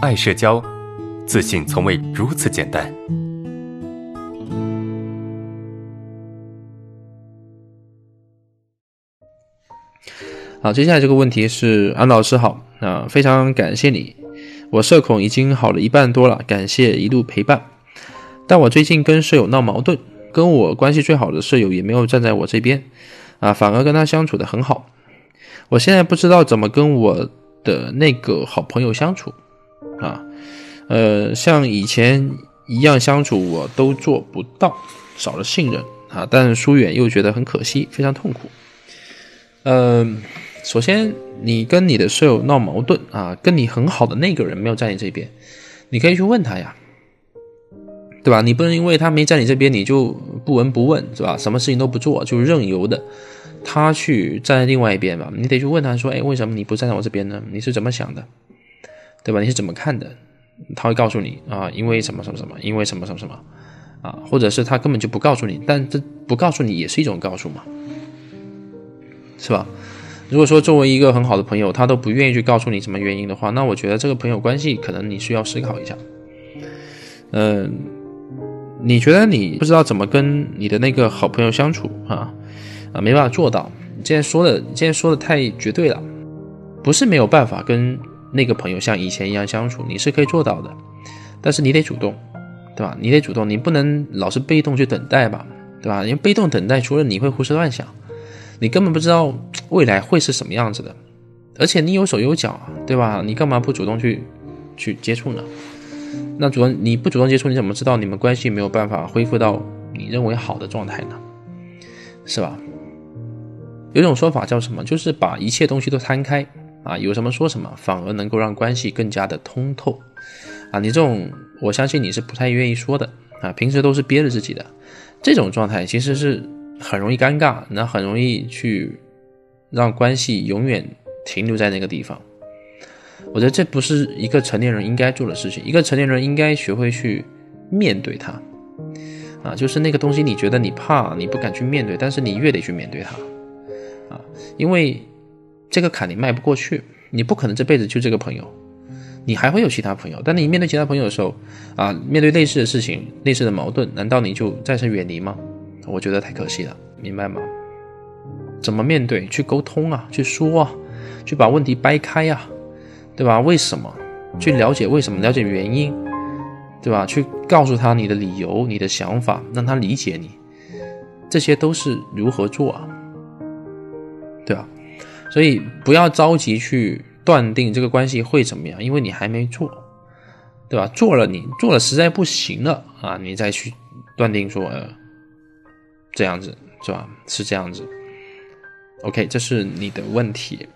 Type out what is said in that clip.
爱社交，自信从未如此简单。好，接下来这个问题是安老师好啊，非常感谢你，我社恐已经好了一半多了，感谢一路陪伴。但我最近跟舍友闹矛盾，跟我关系最好的舍友也没有站在我这边，啊，反而跟他相处的很好。我现在不知道怎么跟我的那个好朋友相处，啊，呃，像以前一样相处我都做不到，少了信任啊，但疏远又觉得很可惜，非常痛苦。嗯。首先，你跟你的舍友闹矛盾啊，跟你很好的那个人没有在你这边，你可以去问他呀，对吧？你不能因为他没在你这边，你就不闻不问，是吧？什么事情都不做，就任由的他去站在另外一边吧。你得去问他说，哎，为什么你不站在我这边呢？你是怎么想的，对吧？你是怎么看的？他会告诉你啊，因为什么什么什么，因为什么什么什么啊，或者是他根本就不告诉你，但这不告诉你也是一种告诉嘛，是吧？如果说作为一个很好的朋友，他都不愿意去告诉你什么原因的话，那我觉得这个朋友关系可能你需要思考一下。嗯，你觉得你不知道怎么跟你的那个好朋友相处啊？啊，没办法做到。你今天说的，你今天说的太绝对了，不是没有办法跟那个朋友像以前一样相处，你是可以做到的，但是你得主动，对吧？你得主动，你不能老是被动去等待吧，对吧？因为被动等待，除了你会胡思乱想。你根本不知道未来会是什么样子的，而且你有手有脚，对吧？你干嘛不主动去去接触呢？那主动你不主动接触，你怎么知道你们关系没有办法恢复到你认为好的状态呢？是吧？有种说法叫什么？就是把一切东西都摊开啊，有什么说什么，反而能够让关系更加的通透啊。你这种，我相信你是不太愿意说的啊，平时都是憋着自己的这种状态，其实是。很容易尴尬，那很容易去让关系永远停留在那个地方。我觉得这不是一个成年人应该做的事情。一个成年人应该学会去面对它，啊，就是那个东西，你觉得你怕，你不敢去面对，但是你越得去面对它，啊，因为这个坎你迈不过去，你不可能这辈子就这个朋友，你还会有其他朋友。但你面对其他朋友的时候，啊，面对类似的事情、类似的矛盾，难道你就暂时远离吗？我觉得太可惜了，明白吗？怎么面对？去沟通啊，去说啊，去把问题掰开呀，对吧？为什么？去了解为什么，了解原因，对吧？去告诉他你的理由、你的想法，让他理解你，这些都是如何做啊，对吧？所以不要着急去断定这个关系会怎么样，因为你还没做，对吧？做了，你做了实在不行了啊，你再去断定说呃。这样子是吧？是这样子。OK，这是你的问题。